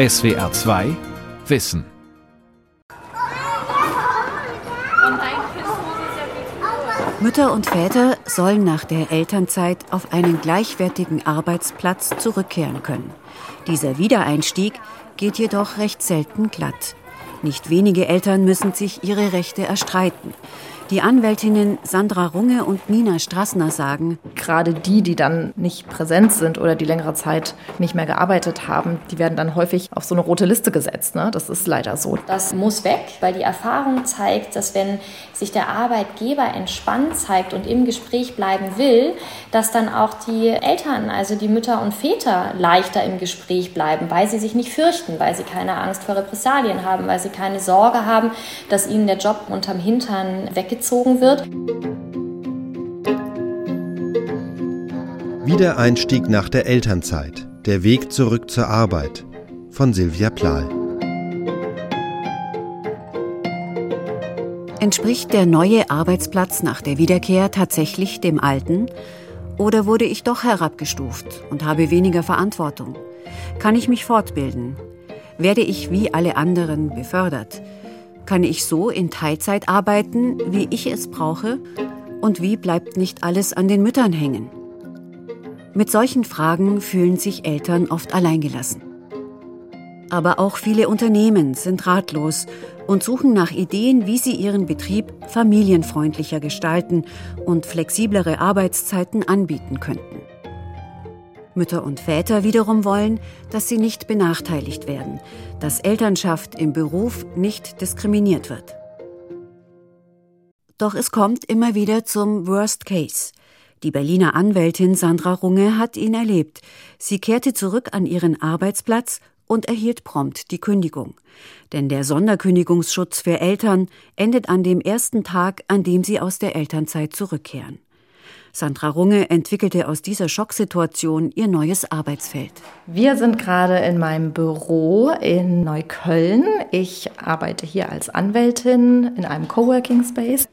SWR 2 Wissen. Mütter und Väter sollen nach der Elternzeit auf einen gleichwertigen Arbeitsplatz zurückkehren können. Dieser Wiedereinstieg geht jedoch recht selten glatt. Nicht wenige Eltern müssen sich ihre Rechte erstreiten. Die Anwältinnen Sandra Runge und Nina Strassner sagen, gerade die, die dann nicht präsent sind oder die längere Zeit nicht mehr gearbeitet haben, die werden dann häufig auf so eine rote Liste gesetzt. Ne? Das ist leider so. Das muss weg, weil die Erfahrung zeigt, dass wenn sich der Arbeitgeber entspannt zeigt und im Gespräch bleiben will, dass dann auch die Eltern, also die Mütter und Väter, leichter im Gespräch bleiben, weil sie sich nicht fürchten, weil sie keine Angst vor Repressalien haben, weil sie keine Sorge haben, dass ihnen der Job unterm Hintern weggezogen gezogen wird. Wiedereinstieg nach der Elternzeit. Der Weg zurück zur Arbeit von Silvia Plahl. Entspricht der neue Arbeitsplatz nach der Wiederkehr tatsächlich dem alten? Oder wurde ich doch herabgestuft und habe weniger Verantwortung? Kann ich mich fortbilden? Werde ich wie alle anderen befördert? Kann ich so in Teilzeit arbeiten, wie ich es brauche? Und wie bleibt nicht alles an den Müttern hängen? Mit solchen Fragen fühlen sich Eltern oft alleingelassen. Aber auch viele Unternehmen sind ratlos und suchen nach Ideen, wie sie ihren Betrieb familienfreundlicher gestalten und flexiblere Arbeitszeiten anbieten könnten. Mütter und Väter wiederum wollen, dass sie nicht benachteiligt werden, dass Elternschaft im Beruf nicht diskriminiert wird. Doch es kommt immer wieder zum Worst Case. Die Berliner Anwältin Sandra Runge hat ihn erlebt. Sie kehrte zurück an ihren Arbeitsplatz und erhielt prompt die Kündigung. Denn der Sonderkündigungsschutz für Eltern endet an dem ersten Tag, an dem sie aus der Elternzeit zurückkehren. Sandra Runge entwickelte aus dieser Schocksituation ihr neues Arbeitsfeld. Wir sind gerade in meinem Büro in Neukölln. Ich arbeite hier als Anwältin in einem Coworking Space.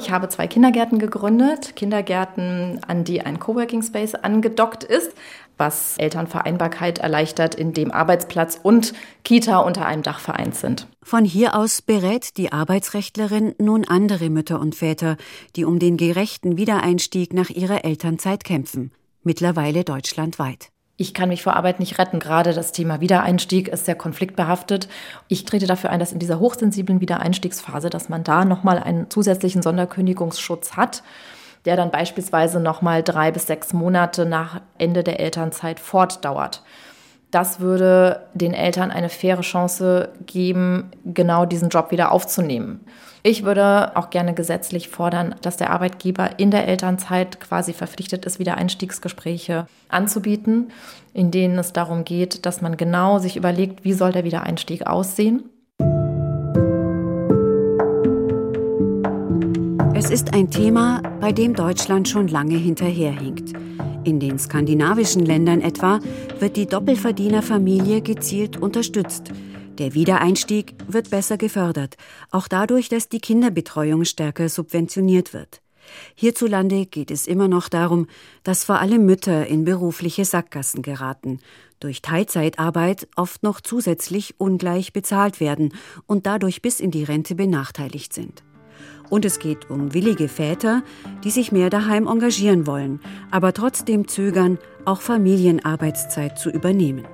Ich habe zwei Kindergärten gegründet, Kindergärten, an die ein Coworking Space angedockt ist, was Elternvereinbarkeit erleichtert, indem Arbeitsplatz und Kita unter einem Dach vereint sind. Von hier aus berät die Arbeitsrechtlerin nun andere Mütter und Väter, die um den gerechten Wiedereinstieg nach ihrer Elternzeit kämpfen, mittlerweile deutschlandweit. Ich kann mich vor Arbeit nicht retten. Gerade das Thema Wiedereinstieg ist sehr konfliktbehaftet. Ich trete dafür ein, dass in dieser hochsensiblen Wiedereinstiegsphase, dass man da nochmal einen zusätzlichen Sonderkündigungsschutz hat, der dann beispielsweise nochmal drei bis sechs Monate nach Ende der Elternzeit fortdauert. Das würde den Eltern eine faire Chance geben, genau diesen Job wieder aufzunehmen. Ich würde auch gerne gesetzlich fordern, dass der Arbeitgeber in der Elternzeit quasi verpflichtet ist, wieder Einstiegsgespräche anzubieten, in denen es darum geht, dass man genau sich überlegt, wie soll der Wiedereinstieg aussehen. Es ist ein Thema, bei dem Deutschland schon lange hinterherhinkt. In den skandinavischen Ländern etwa wird die Doppelverdienerfamilie gezielt unterstützt. Der Wiedereinstieg wird besser gefördert, auch dadurch, dass die Kinderbetreuung stärker subventioniert wird. Hierzulande geht es immer noch darum, dass vor allem Mütter in berufliche Sackgassen geraten, durch Teilzeitarbeit oft noch zusätzlich ungleich bezahlt werden und dadurch bis in die Rente benachteiligt sind. Und es geht um willige Väter, die sich mehr daheim engagieren wollen, aber trotzdem zögern, auch Familienarbeitszeit zu übernehmen.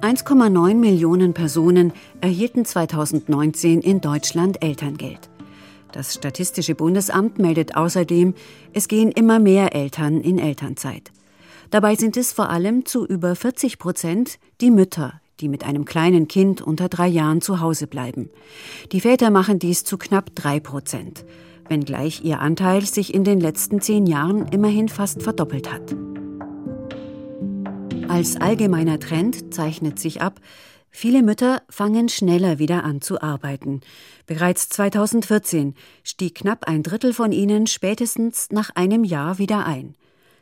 1,9 Millionen Personen erhielten 2019 in Deutschland Elterngeld. Das Statistische Bundesamt meldet außerdem, es gehen immer mehr Eltern in Elternzeit. Dabei sind es vor allem zu über 40 Prozent die Mütter, die mit einem kleinen Kind unter drei Jahren zu Hause bleiben. Die Väter machen dies zu knapp drei Prozent, wenngleich ihr Anteil sich in den letzten zehn Jahren immerhin fast verdoppelt hat. Als allgemeiner Trend zeichnet sich ab, viele Mütter fangen schneller wieder an zu arbeiten. Bereits 2014 stieg knapp ein Drittel von ihnen spätestens nach einem Jahr wieder ein.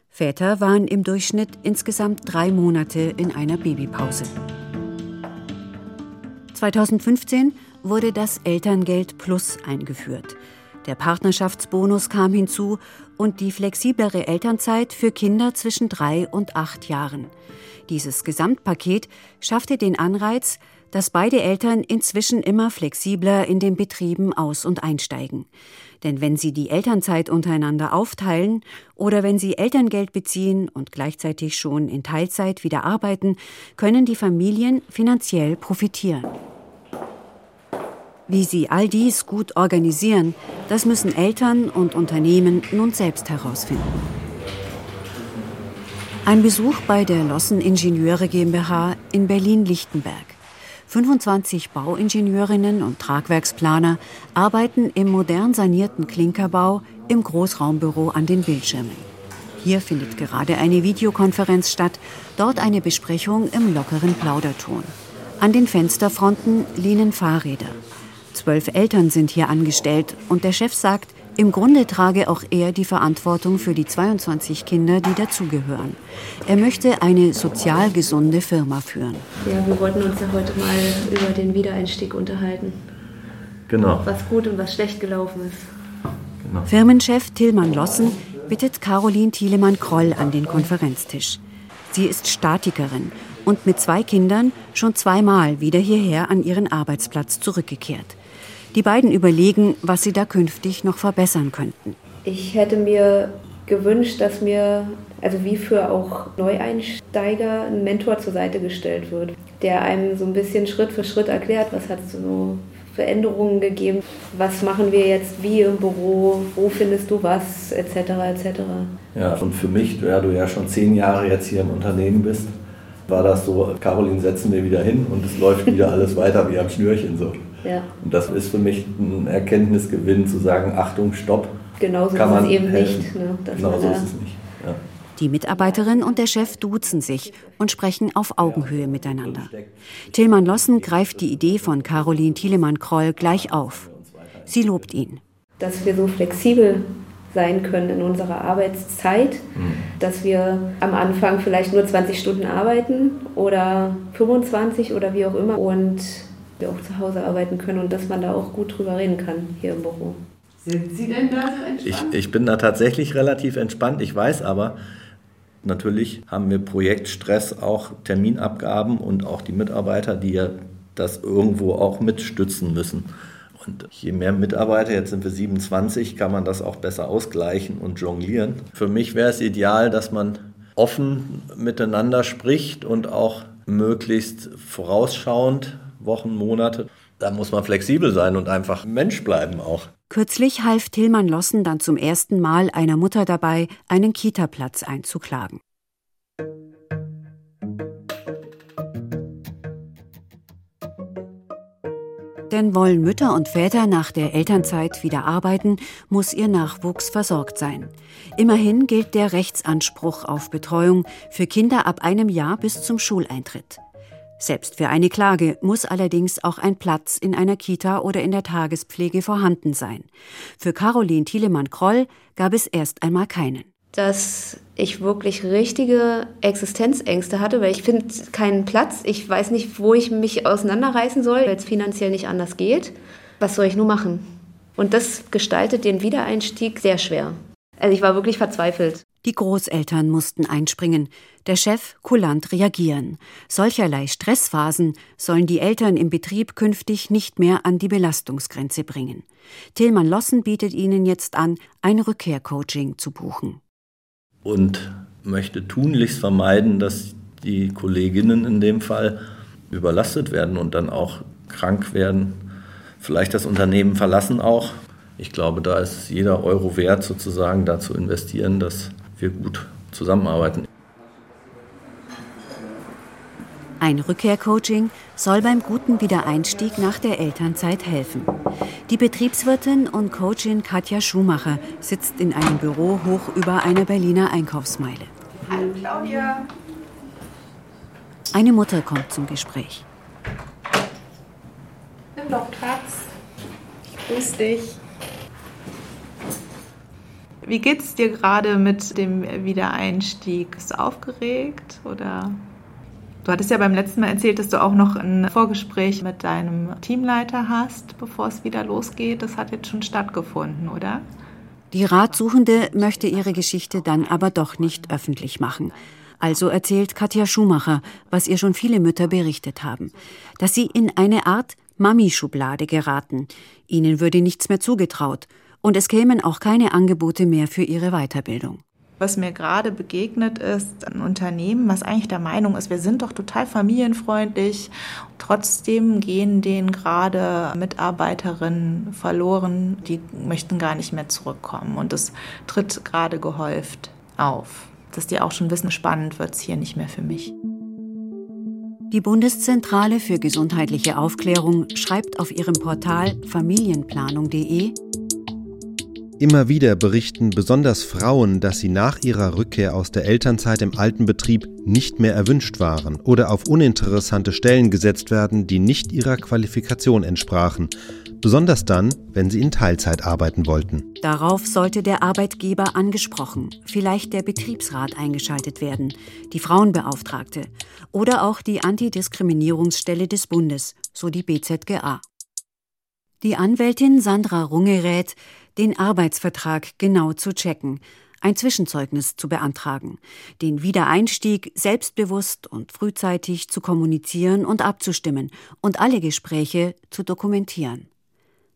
Väter waren im Durchschnitt insgesamt drei Monate in einer Babypause. 2015 wurde das Elterngeld Plus eingeführt. Der Partnerschaftsbonus kam hinzu und die flexiblere Elternzeit für Kinder zwischen drei und acht Jahren. Dieses Gesamtpaket schaffte den Anreiz, dass beide Eltern inzwischen immer flexibler in den Betrieben aus- und einsteigen. Denn wenn sie die Elternzeit untereinander aufteilen oder wenn sie Elterngeld beziehen und gleichzeitig schon in Teilzeit wieder arbeiten, können die Familien finanziell profitieren. Wie sie all dies gut organisieren, das müssen Eltern und Unternehmen nun selbst herausfinden. Ein Besuch bei der Lossen Ingenieure GmbH in Berlin-Lichtenberg. 25 Bauingenieurinnen und Tragwerksplaner arbeiten im modern sanierten Klinkerbau im Großraumbüro an den Bildschirmen. Hier findet gerade eine Videokonferenz statt, dort eine Besprechung im lockeren Plauderton. An den Fensterfronten lehnen Fahrräder. Zwölf Eltern sind hier angestellt und der Chef sagt, im Grunde trage auch er die Verantwortung für die 22 Kinder, die dazugehören. Er möchte eine sozial gesunde Firma führen. Ja, wir wollten uns ja heute mal über den Wiedereinstieg unterhalten. Genau. Was gut und was schlecht gelaufen ist. Genau. Firmenchef Tillmann Lossen bittet Caroline Thielemann-Kroll an den Konferenztisch. Sie ist Statikerin und mit zwei Kindern schon zweimal wieder hierher an ihren Arbeitsplatz zurückgekehrt. Die beiden überlegen, was sie da künftig noch verbessern könnten. Ich hätte mir gewünscht, dass mir, also wie für auch Neueinsteiger, ein Mentor zur Seite gestellt wird, der einem so ein bisschen Schritt für Schritt erklärt, was hat es so Veränderungen gegeben, was machen wir jetzt wie im Büro, wo findest du was, etc. etc. Ja, und für mich, da du ja schon zehn Jahre jetzt hier im Unternehmen bist, war das so, Caroline, setzen wir wieder hin und es läuft wieder alles weiter wie am Schnürchen so. Ja. Und das ist für mich ein Erkenntnisgewinn, zu sagen, Achtung, stopp. Genauso kann ist man es eben helfen. nicht. Ne, genau so ist es nicht. Ja. Die Mitarbeiterin und der Chef duzen sich und sprechen auf Augenhöhe miteinander. Tillmann Lossen greift die Idee von Caroline Thielemann-Kroll gleich auf. Sie lobt ihn. Dass wir so flexibel sein können in unserer Arbeitszeit, mhm. dass wir am Anfang vielleicht nur 20 Stunden arbeiten oder 25 oder wie auch immer und wir auch zu Hause arbeiten können und dass man da auch gut drüber reden kann hier im Büro. Sind Sie denn da so entspannt? Ich, ich bin da tatsächlich relativ entspannt. Ich weiß aber, natürlich haben wir Projektstress, auch Terminabgaben und auch die Mitarbeiter, die ja das irgendwo auch mitstützen müssen. Und je mehr Mitarbeiter, jetzt sind wir 27, kann man das auch besser ausgleichen und jonglieren. Für mich wäre es ideal, dass man offen miteinander spricht und auch möglichst vorausschauend Wochen, Monate. Da muss man flexibel sein und einfach Mensch bleiben auch. Kürzlich half Tillmann Lossen dann zum ersten Mal einer Mutter dabei, einen Kita-Platz einzuklagen. Denn wollen Mütter und Väter nach der Elternzeit wieder arbeiten, muss ihr Nachwuchs versorgt sein. Immerhin gilt der Rechtsanspruch auf Betreuung für Kinder ab einem Jahr bis zum Schuleintritt. Selbst für eine Klage muss allerdings auch ein Platz in einer Kita oder in der Tagespflege vorhanden sein. Für Caroline Thielemann-Kroll gab es erst einmal keinen. Dass ich wirklich richtige Existenzängste hatte, weil ich finde keinen Platz. Ich weiß nicht, wo ich mich auseinanderreißen soll, weil es finanziell nicht anders geht. Was soll ich nur machen? Und das gestaltet den Wiedereinstieg sehr schwer. Also ich war wirklich verzweifelt. Die Großeltern mussten einspringen, der Chef kulant reagieren. Solcherlei Stressphasen sollen die Eltern im Betrieb künftig nicht mehr an die Belastungsgrenze bringen. Tillmann Lossen bietet ihnen jetzt an, ein Rückkehrcoaching zu buchen. Und möchte tunlichst vermeiden, dass die Kolleginnen in dem Fall überlastet werden und dann auch krank werden, vielleicht das Unternehmen verlassen auch. Ich glaube, da ist jeder Euro wert, sozusagen da zu investieren, dass wir gut zusammenarbeiten. Ein Rückkehrcoaching soll beim guten Wiedereinstieg nach der Elternzeit helfen. Die Betriebswirtin und Coachin Katja Schumacher sitzt in einem Büro hoch über einer Berliner Einkaufsmeile. Hallo Claudia. Eine Mutter kommt zum Gespräch. Nimm doch Platz. Ich grüß dich. Wie geht's dir gerade mit dem Wiedereinstieg? Bist du aufgeregt oder? Du hattest ja beim letzten Mal erzählt, dass du auch noch ein Vorgespräch mit deinem Teamleiter hast, bevor es wieder losgeht. Das hat jetzt schon stattgefunden, oder? Die Ratsuchende möchte ihre Geschichte dann aber doch nicht öffentlich machen. Also erzählt Katja Schumacher, was ihr schon viele Mütter berichtet haben, dass sie in eine Art Mami-Schublade geraten. Ihnen würde nichts mehr zugetraut und es kämen auch keine Angebote mehr für ihre Weiterbildung. Was mir gerade begegnet ist, ein Unternehmen, was eigentlich der Meinung ist, wir sind doch total familienfreundlich. Trotzdem gehen denen gerade Mitarbeiterinnen verloren, die möchten gar nicht mehr zurückkommen. Und es tritt gerade gehäuft auf dass die auch schon wissen, spannend wird es hier nicht mehr für mich. Die Bundeszentrale für gesundheitliche Aufklärung schreibt auf ihrem Portal familienplanung.de Immer wieder berichten besonders Frauen, dass sie nach ihrer Rückkehr aus der Elternzeit im alten Betrieb nicht mehr erwünscht waren oder auf uninteressante Stellen gesetzt werden, die nicht ihrer Qualifikation entsprachen, besonders dann, wenn sie in Teilzeit arbeiten wollten. Darauf sollte der Arbeitgeber angesprochen, vielleicht der Betriebsrat eingeschaltet werden, die Frauenbeauftragte oder auch die Antidiskriminierungsstelle des Bundes, so die BZGA. Die Anwältin Sandra Runge rät, den Arbeitsvertrag genau zu checken, ein Zwischenzeugnis zu beantragen, den Wiedereinstieg selbstbewusst und frühzeitig zu kommunizieren und abzustimmen und alle Gespräche zu dokumentieren.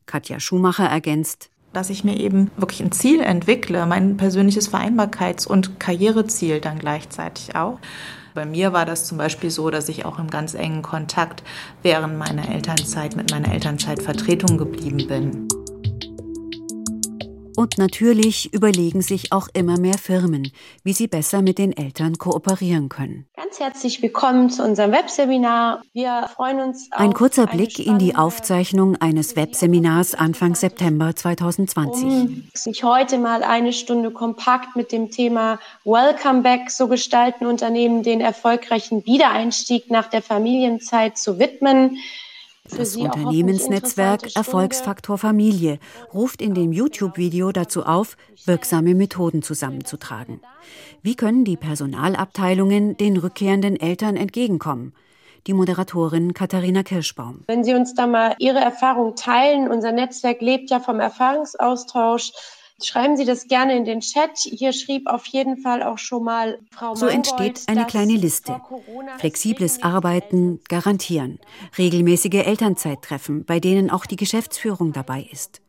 Katja Schumacher ergänzt, dass ich mir eben wirklich ein Ziel entwickle, mein persönliches Vereinbarkeits- und Karriereziel dann gleichzeitig auch. Bei mir war das zum Beispiel so, dass ich auch im ganz engen Kontakt während meiner Elternzeit mit meiner Elternzeitvertretung geblieben bin. Und natürlich überlegen sich auch immer mehr Firmen, wie sie besser mit den Eltern kooperieren können. Ganz herzlich willkommen zu unserem Webseminar. Wir freuen uns auf Ein kurzer Blick in die Aufzeichnung eines Webseminars Anfang September 2020. Um sich heute mal eine Stunde kompakt mit dem Thema Welcome Back, so gestalten Unternehmen den erfolgreichen Wiedereinstieg nach der Familienzeit zu widmen. Das Unternehmensnetzwerk Erfolgsfaktor Familie ruft in dem YouTube-Video dazu auf, wirksame Methoden zusammenzutragen. Wie können die Personalabteilungen den rückkehrenden Eltern entgegenkommen? Die Moderatorin Katharina Kirschbaum. Wenn Sie uns da mal Ihre Erfahrung teilen, unser Netzwerk lebt ja vom Erfahrungsaustausch. Schreiben Sie das gerne in den Chat. Hier schrieb auf jeden Fall auch schon mal Frau So entsteht eine kleine Liste. Flexibles Arbeiten garantieren. Regelmäßige Elternzeittreffen, bei denen auch die Geschäftsführung dabei ist.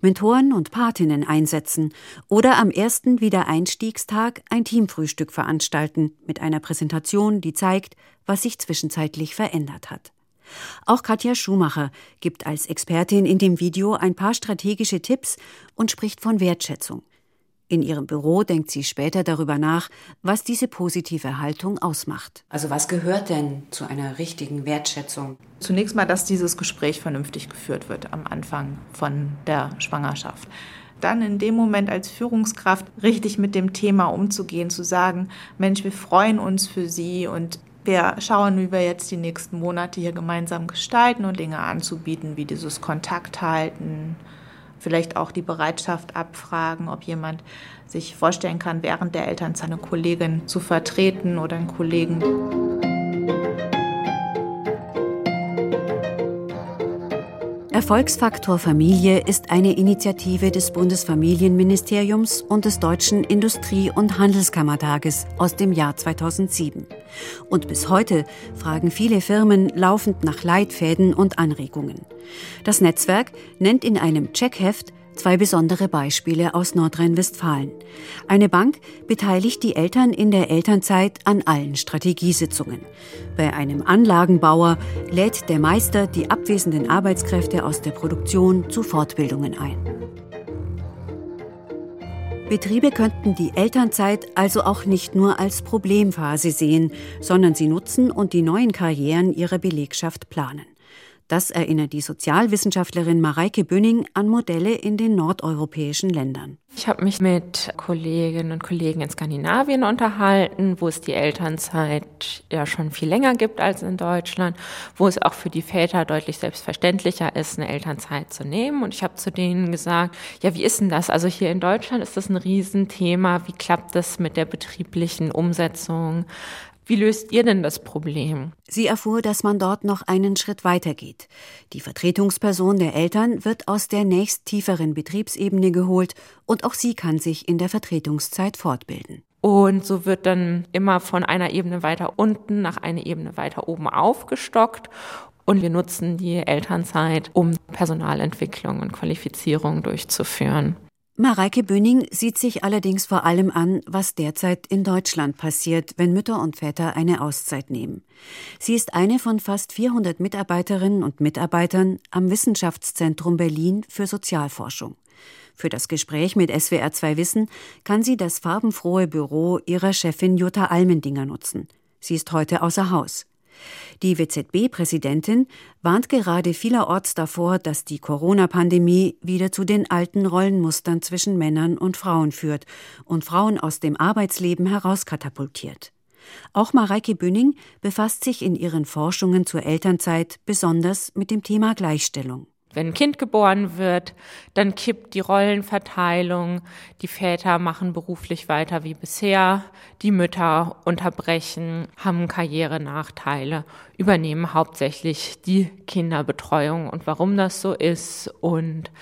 Mentoren und Patinnen einsetzen oder am ersten Wiedereinstiegstag ein Teamfrühstück veranstalten mit einer Präsentation, die zeigt, was sich zwischenzeitlich verändert hat. Auch Katja Schumacher gibt als Expertin in dem Video ein paar strategische Tipps und spricht von Wertschätzung. In ihrem Büro denkt sie später darüber nach, was diese positive Haltung ausmacht. Also was gehört denn zu einer richtigen Wertschätzung? Zunächst mal, dass dieses Gespräch vernünftig geführt wird am Anfang von der Schwangerschaft. Dann in dem Moment als Führungskraft richtig mit dem Thema umzugehen, zu sagen, Mensch, wir freuen uns für Sie und wir schauen, wie wir jetzt die nächsten Monate hier gemeinsam gestalten und Dinge anzubieten, wie dieses Kontakt halten, vielleicht auch die Bereitschaft abfragen, ob jemand sich vorstellen kann, während der Elternzeit eine Kollegin zu vertreten oder einen Kollegen. Erfolgsfaktor Familie ist eine Initiative des Bundesfamilienministeriums und des Deutschen Industrie- und Handelskammertages aus dem Jahr 2007. Und bis heute fragen viele Firmen laufend nach Leitfäden und Anregungen. Das Netzwerk nennt in einem Checkheft Zwei besondere Beispiele aus Nordrhein-Westfalen. Eine Bank beteiligt die Eltern in der Elternzeit an allen Strategiesitzungen. Bei einem Anlagenbauer lädt der Meister die abwesenden Arbeitskräfte aus der Produktion zu Fortbildungen ein. Betriebe könnten die Elternzeit also auch nicht nur als Problemphase sehen, sondern sie nutzen und die neuen Karrieren ihrer Belegschaft planen. Das erinnert die Sozialwissenschaftlerin Mareike Bünning an Modelle in den nordeuropäischen Ländern. Ich habe mich mit Kolleginnen und Kollegen in Skandinavien unterhalten, wo es die Elternzeit ja schon viel länger gibt als in Deutschland, wo es auch für die Väter deutlich selbstverständlicher ist, eine Elternzeit zu nehmen. Und ich habe zu denen gesagt, ja, wie ist denn das? Also hier in Deutschland ist das ein Riesenthema. Wie klappt das mit der betrieblichen Umsetzung? Wie löst ihr denn das Problem? Sie erfuhr, dass man dort noch einen Schritt weiter geht. Die Vertretungsperson der Eltern wird aus der nächst tieferen Betriebsebene geholt und auch sie kann sich in der Vertretungszeit fortbilden. Und so wird dann immer von einer Ebene weiter unten nach einer Ebene weiter oben aufgestockt. Und wir nutzen die Elternzeit, um Personalentwicklung und Qualifizierung durchzuführen. Mareike Böning sieht sich allerdings vor allem an, was derzeit in Deutschland passiert, wenn Mütter und Väter eine Auszeit nehmen. Sie ist eine von fast 400 Mitarbeiterinnen und Mitarbeitern am Wissenschaftszentrum Berlin für Sozialforschung. Für das Gespräch mit SWR 2 Wissen kann sie das farbenfrohe Büro ihrer Chefin Jutta Almendinger nutzen. Sie ist heute außer Haus. Die WZB-Präsidentin warnt gerade vielerorts davor, dass die Corona-Pandemie wieder zu den alten Rollenmustern zwischen Männern und Frauen führt und Frauen aus dem Arbeitsleben herauskatapultiert. Auch Mareike Bünning befasst sich in ihren Forschungen zur Elternzeit besonders mit dem Thema Gleichstellung. Wenn ein Kind geboren wird, dann kippt die Rollenverteilung. Die Väter machen beruflich weiter wie bisher. Die Mütter unterbrechen, haben Karrierenachteile, übernehmen hauptsächlich die Kinderbetreuung. Und warum das so ist und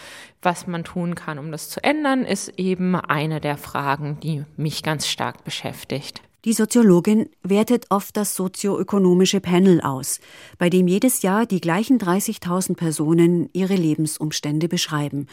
was man tun kann, um das zu ändern, ist eben eine der Fragen, die mich ganz stark beschäftigt. Die Soziologin wertet oft das sozioökonomische Panel aus, bei dem jedes Jahr die gleichen 30.000 Personen ihre Lebensumstände beschreiben.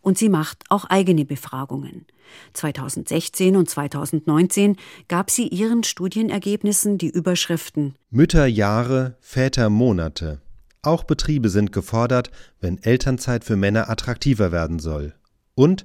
Und sie macht auch eigene Befragungen. 2016 und 2019 gab sie ihren Studienergebnissen die Überschriften Mütterjahre, Vätermonate. Auch Betriebe sind gefordert, wenn Elternzeit für Männer attraktiver werden soll. Und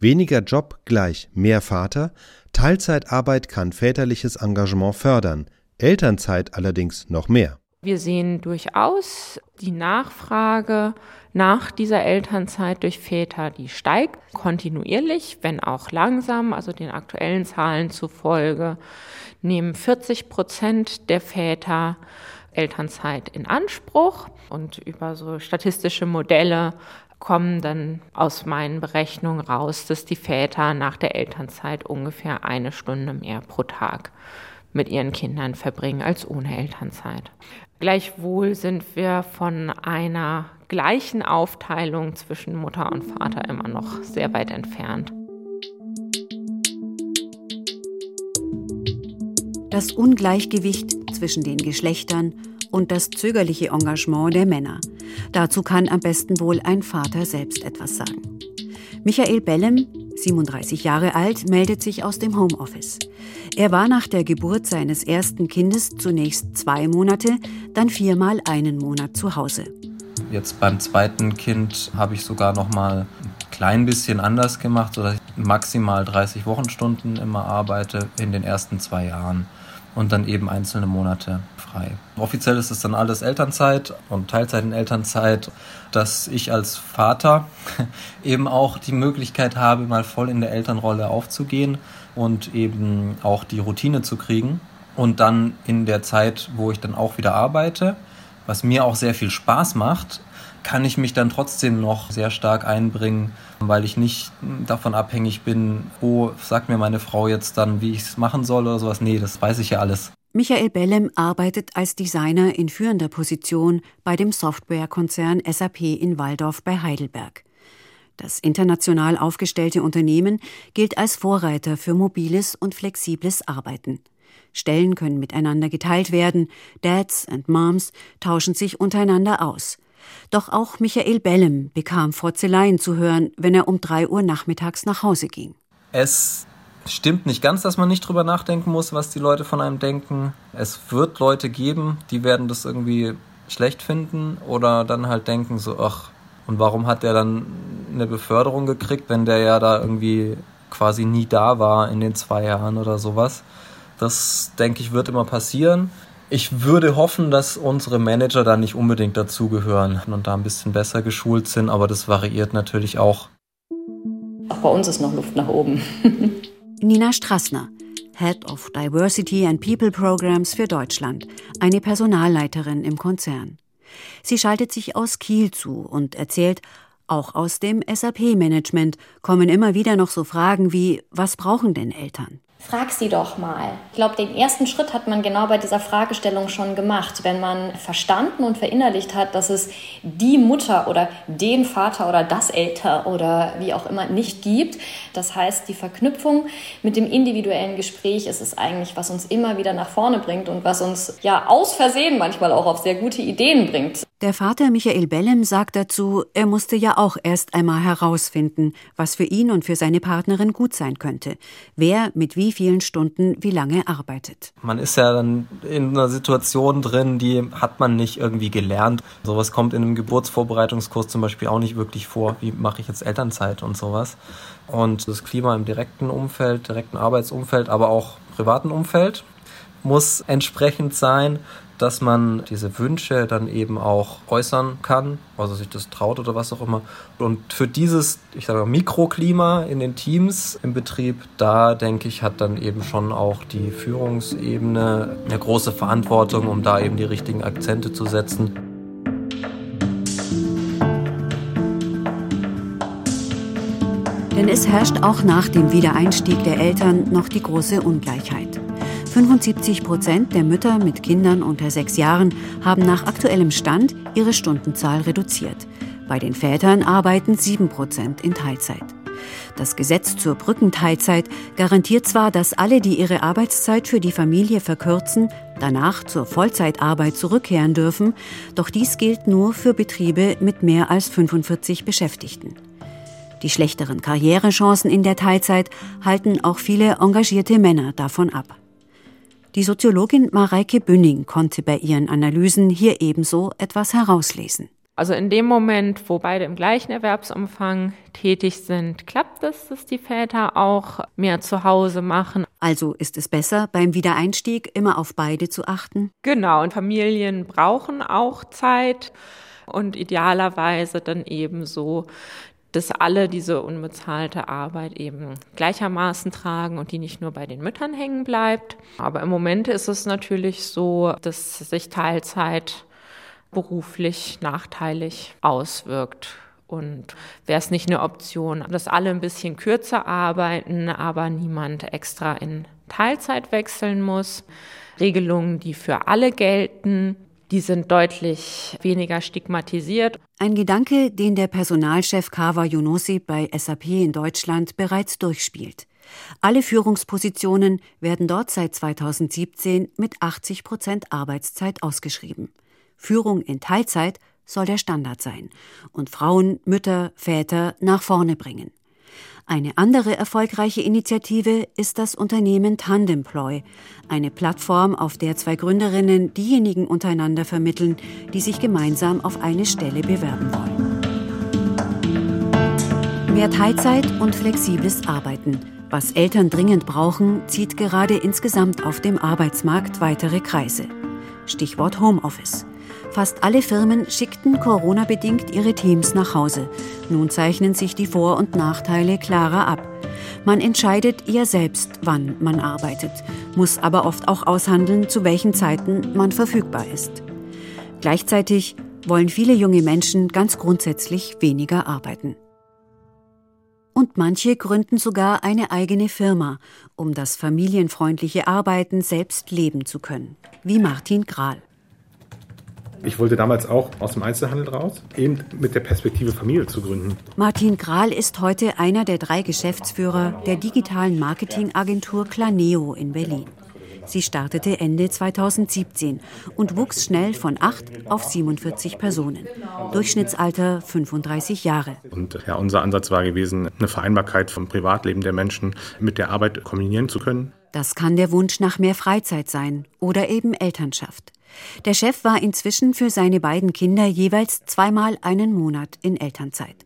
weniger Job gleich mehr Vater, Teilzeitarbeit kann väterliches Engagement fördern, Elternzeit allerdings noch mehr. Wir sehen durchaus die Nachfrage nach dieser Elternzeit durch Väter, die steigt kontinuierlich, wenn auch langsam. Also den aktuellen Zahlen zufolge nehmen 40 Prozent der Väter Elternzeit in Anspruch und über so statistische Modelle kommen dann aus meinen Berechnungen raus, dass die Väter nach der Elternzeit ungefähr eine Stunde mehr pro Tag mit ihren Kindern verbringen als ohne Elternzeit. Gleichwohl sind wir von einer gleichen Aufteilung zwischen Mutter und Vater immer noch sehr weit entfernt. Das Ungleichgewicht zwischen den Geschlechtern und das zögerliche Engagement der Männer. Dazu kann am besten wohl ein Vater selbst etwas sagen. Michael Bellem, 37 Jahre alt, meldet sich aus dem Homeoffice. Er war nach der Geburt seines ersten Kindes zunächst zwei Monate, dann viermal einen Monat zu Hause. Jetzt beim zweiten Kind habe ich sogar noch mal ein klein bisschen anders gemacht, sodass ich maximal 30 Wochenstunden immer arbeite in den ersten zwei Jahren und dann eben einzelne Monate frei. Offiziell ist es dann alles Elternzeit und Teilzeit in Elternzeit, dass ich als Vater eben auch die Möglichkeit habe, mal voll in der Elternrolle aufzugehen und eben auch die Routine zu kriegen. Und dann in der Zeit, wo ich dann auch wieder arbeite, was mir auch sehr viel Spaß macht, kann ich mich dann trotzdem noch sehr stark einbringen, weil ich nicht davon abhängig bin, oh, sagt mir meine Frau jetzt dann, wie ich es machen soll oder sowas. Nee, das weiß ich ja alles. Michael Bellem arbeitet als Designer in führender Position bei dem Softwarekonzern SAP in Waldorf bei Heidelberg. Das international aufgestellte Unternehmen gilt als Vorreiter für mobiles und flexibles Arbeiten. Stellen können miteinander geteilt werden, Dads und Moms tauschen sich untereinander aus. Doch auch Michael Bellem bekam Frotzeleien zu hören, wenn er um drei Uhr nachmittags nach Hause ging. Es stimmt nicht ganz, dass man nicht drüber nachdenken muss, was die Leute von einem denken. Es wird Leute geben, die werden das irgendwie schlecht finden oder dann halt denken so, ach, und warum hat der dann eine Beförderung gekriegt, wenn der ja da irgendwie quasi nie da war in den zwei Jahren oder sowas. Das, denke ich, wird immer passieren. Ich würde hoffen, dass unsere Manager da nicht unbedingt dazugehören und da ein bisschen besser geschult sind, aber das variiert natürlich auch. Auch bei uns ist noch Luft nach oben. Nina Strassner, Head of Diversity and People Programs für Deutschland, eine Personalleiterin im Konzern. Sie schaltet sich aus Kiel zu und erzählt, auch aus dem SAP-Management kommen immer wieder noch so Fragen wie, was brauchen denn Eltern? Frag sie doch mal. Ich glaube, den ersten Schritt hat man genau bei dieser Fragestellung schon gemacht, wenn man verstanden und verinnerlicht hat, dass es die Mutter oder den Vater oder das Elter oder wie auch immer nicht gibt. Das heißt, die Verknüpfung mit dem individuellen Gespräch ist es eigentlich, was uns immer wieder nach vorne bringt und was uns ja aus Versehen manchmal auch auf sehr gute Ideen bringt. Der Vater Michael Bellem sagt dazu, er musste ja auch erst einmal herausfinden, was für ihn und für seine Partnerin gut sein könnte, wer mit wie vielen Stunden wie lange arbeitet. Man ist ja dann in einer Situation drin, die hat man nicht irgendwie gelernt. Sowas kommt in einem Geburtsvorbereitungskurs zum Beispiel auch nicht wirklich vor. Wie mache ich jetzt Elternzeit und sowas? Und das Klima im direkten Umfeld, direkten Arbeitsumfeld, aber auch privaten Umfeld muss entsprechend sein dass man diese Wünsche dann eben auch äußern kann, also sich das traut oder was auch immer. Und für dieses, ich sage mal, Mikroklima in den Teams im Betrieb, da denke ich, hat dann eben schon auch die Führungsebene eine große Verantwortung, um da eben die richtigen Akzente zu setzen. Denn es herrscht auch nach dem Wiedereinstieg der Eltern noch die große Ungleichheit. 75 Prozent der Mütter mit Kindern unter sechs Jahren haben nach aktuellem Stand ihre Stundenzahl reduziert. Bei den Vätern arbeiten 7 Prozent in Teilzeit. Das Gesetz zur Brückenteilzeit garantiert zwar, dass alle, die ihre Arbeitszeit für die Familie verkürzen, danach zur Vollzeitarbeit zurückkehren dürfen, doch dies gilt nur für Betriebe mit mehr als 45 Beschäftigten. Die schlechteren Karrierechancen in der Teilzeit halten auch viele engagierte Männer davon ab. Die Soziologin Mareike Bünning konnte bei ihren Analysen hier ebenso etwas herauslesen. Also in dem Moment, wo beide im gleichen Erwerbsumfang tätig sind, klappt es, dass die Väter auch mehr zu Hause machen. Also ist es besser, beim Wiedereinstieg immer auf beide zu achten? Genau, und Familien brauchen auch Zeit und idealerweise dann ebenso dass alle diese unbezahlte Arbeit eben gleichermaßen tragen und die nicht nur bei den Müttern hängen bleibt. Aber im Moment ist es natürlich so, dass sich Teilzeit beruflich nachteilig auswirkt. Und wäre es nicht eine Option, dass alle ein bisschen kürzer arbeiten, aber niemand extra in Teilzeit wechseln muss. Regelungen, die für alle gelten, die sind deutlich weniger stigmatisiert. Ein Gedanke, den der Personalchef Kawa Yunusi bei SAP in Deutschland bereits durchspielt. Alle Führungspositionen werden dort seit 2017 mit 80 Prozent Arbeitszeit ausgeschrieben. Führung in Teilzeit soll der Standard sein und Frauen, Mütter, Väter nach vorne bringen. Eine andere erfolgreiche Initiative ist das Unternehmen Tandemploy, eine Plattform, auf der zwei Gründerinnen diejenigen untereinander vermitteln, die sich gemeinsam auf eine Stelle bewerben wollen. Mehr Teilzeit und flexibles Arbeiten. Was Eltern dringend brauchen, zieht gerade insgesamt auf dem Arbeitsmarkt weitere Kreise. Stichwort Homeoffice. Fast alle Firmen schickten Corona-bedingt ihre Teams nach Hause. Nun zeichnen sich die Vor- und Nachteile klarer ab. Man entscheidet eher selbst, wann man arbeitet, muss aber oft auch aushandeln, zu welchen Zeiten man verfügbar ist. Gleichzeitig wollen viele junge Menschen ganz grundsätzlich weniger arbeiten. Und manche gründen sogar eine eigene Firma, um das familienfreundliche Arbeiten selbst leben zu können, wie Martin Grahl. Ich wollte damals auch aus dem Einzelhandel raus, eben mit der Perspektive Familie zu gründen. Martin Grahl ist heute einer der drei Geschäftsführer der digitalen Marketingagentur Claneo in Berlin. Sie startete Ende 2017 und wuchs schnell von 8 auf 47 Personen. Durchschnittsalter 35 Jahre. Und ja, unser Ansatz war gewesen, eine Vereinbarkeit vom Privatleben der Menschen mit der Arbeit kombinieren zu können. Das kann der Wunsch nach mehr Freizeit sein oder eben Elternschaft. Der Chef war inzwischen für seine beiden Kinder jeweils zweimal einen Monat in Elternzeit.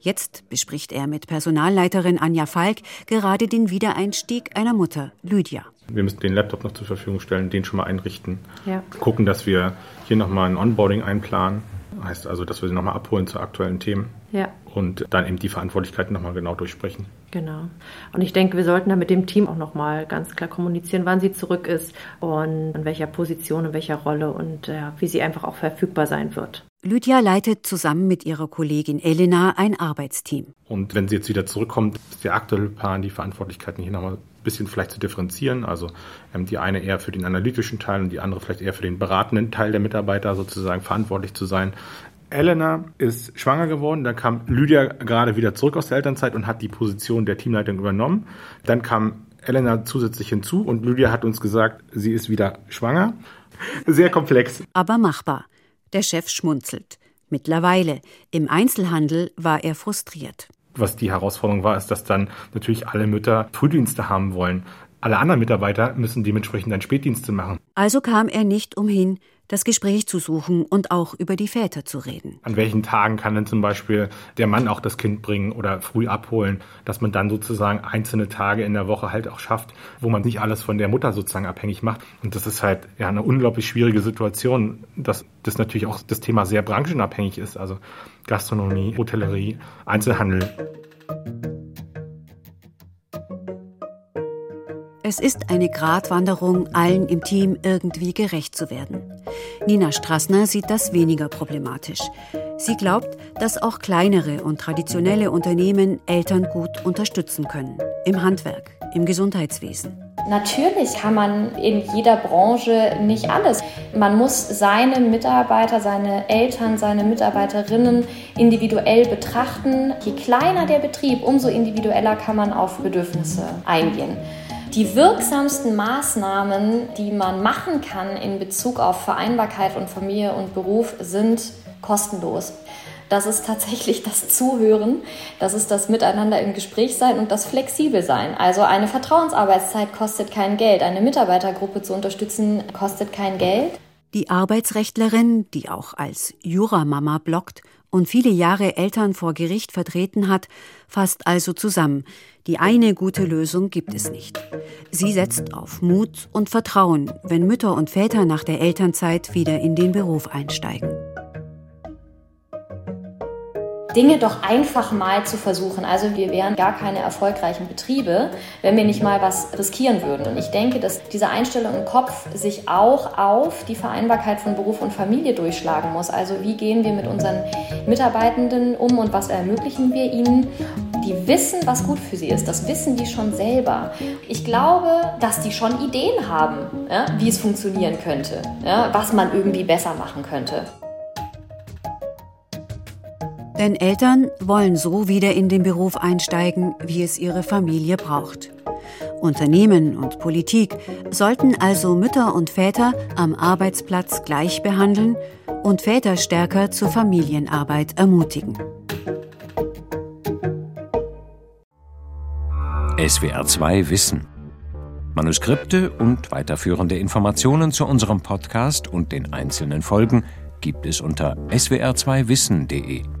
Jetzt bespricht er mit Personalleiterin Anja Falk gerade den Wiedereinstieg einer Mutter, Lydia. Wir müssen den Laptop noch zur Verfügung stellen, den schon mal einrichten. Ja. Gucken, dass wir hier nochmal ein Onboarding einplanen. Heißt also, dass wir sie nochmal abholen zu aktuellen Themen. Ja. Und dann eben die Verantwortlichkeiten nochmal genau durchsprechen. Genau. Und ich denke, wir sollten da mit dem Team auch nochmal ganz klar kommunizieren, wann sie zurück ist und in welcher Position, in welcher Rolle und ja, wie sie einfach auch verfügbar sein wird. Lydia leitet zusammen mit ihrer Kollegin Elena ein Arbeitsteam. Und wenn sie jetzt wieder zurückkommt, ist der aktuelle Plan, die Verantwortlichkeiten hier nochmal ein bisschen vielleicht zu differenzieren. Also ähm, die eine eher für den analytischen Teil und die andere vielleicht eher für den beratenden Teil der Mitarbeiter sozusagen verantwortlich zu sein. Elena ist schwanger geworden, dann kam Lydia gerade wieder zurück aus der Elternzeit und hat die Position der Teamleitung übernommen. Dann kam Elena zusätzlich hinzu und Lydia hat uns gesagt, sie ist wieder schwanger. Sehr komplex. Aber machbar. Der Chef schmunzelt. Mittlerweile. Im Einzelhandel war er frustriert. Was die Herausforderung war, ist, dass dann natürlich alle Mütter Frühdienste haben wollen. Alle anderen Mitarbeiter müssen dementsprechend dann Spätdienste machen. Also kam er nicht umhin, das Gespräch zu suchen und auch über die Väter zu reden. An welchen Tagen kann denn zum Beispiel der Mann auch das Kind bringen oder früh abholen, dass man dann sozusagen einzelne Tage in der Woche halt auch schafft, wo man nicht alles von der Mutter sozusagen abhängig macht. Und das ist halt ja eine unglaublich schwierige Situation, dass das natürlich auch das Thema sehr branchenabhängig ist, also Gastronomie, Hotellerie, Einzelhandel. Es ist eine Gratwanderung, allen im Team irgendwie gerecht zu werden. Nina Strassner sieht das weniger problematisch. Sie glaubt, dass auch kleinere und traditionelle Unternehmen Eltern gut unterstützen können. Im Handwerk, im Gesundheitswesen. Natürlich kann man in jeder Branche nicht alles. Man muss seine Mitarbeiter, seine Eltern, seine Mitarbeiterinnen individuell betrachten. Je kleiner der Betrieb, umso individueller kann man auf Bedürfnisse eingehen. Die wirksamsten Maßnahmen, die man machen kann in Bezug auf Vereinbarkeit von Familie und Beruf, sind kostenlos. Das ist tatsächlich das Zuhören, das ist das Miteinander im Gespräch sein und das flexibel sein. Also eine Vertrauensarbeitszeit kostet kein Geld, eine Mitarbeitergruppe zu unterstützen kostet kein Geld. Die Arbeitsrechtlerin, die auch als Juramama blockt und viele Jahre Eltern vor Gericht vertreten hat, fasst also zusammen. Die eine gute Lösung gibt es nicht. Sie setzt auf Mut und Vertrauen, wenn Mütter und Väter nach der Elternzeit wieder in den Beruf einsteigen. Dinge doch einfach mal zu versuchen. Also wir wären gar keine erfolgreichen Betriebe, wenn wir nicht mal was riskieren würden. Und ich denke, dass diese Einstellung im Kopf sich auch auf die Vereinbarkeit von Beruf und Familie durchschlagen muss. Also wie gehen wir mit unseren Mitarbeitenden um und was ermöglichen wir ihnen? Die wissen, was gut für sie ist. Das wissen die schon selber. Ich glaube, dass die schon Ideen haben, ja, wie es funktionieren könnte, ja, was man irgendwie besser machen könnte. Denn Eltern wollen so wieder in den Beruf einsteigen, wie es ihre Familie braucht. Unternehmen und Politik sollten also Mütter und Väter am Arbeitsplatz gleich behandeln und Väter stärker zur Familienarbeit ermutigen. SWR 2 Wissen. Manuskripte und weiterführende Informationen zu unserem Podcast und den einzelnen Folgen gibt es unter swr2wissen.de.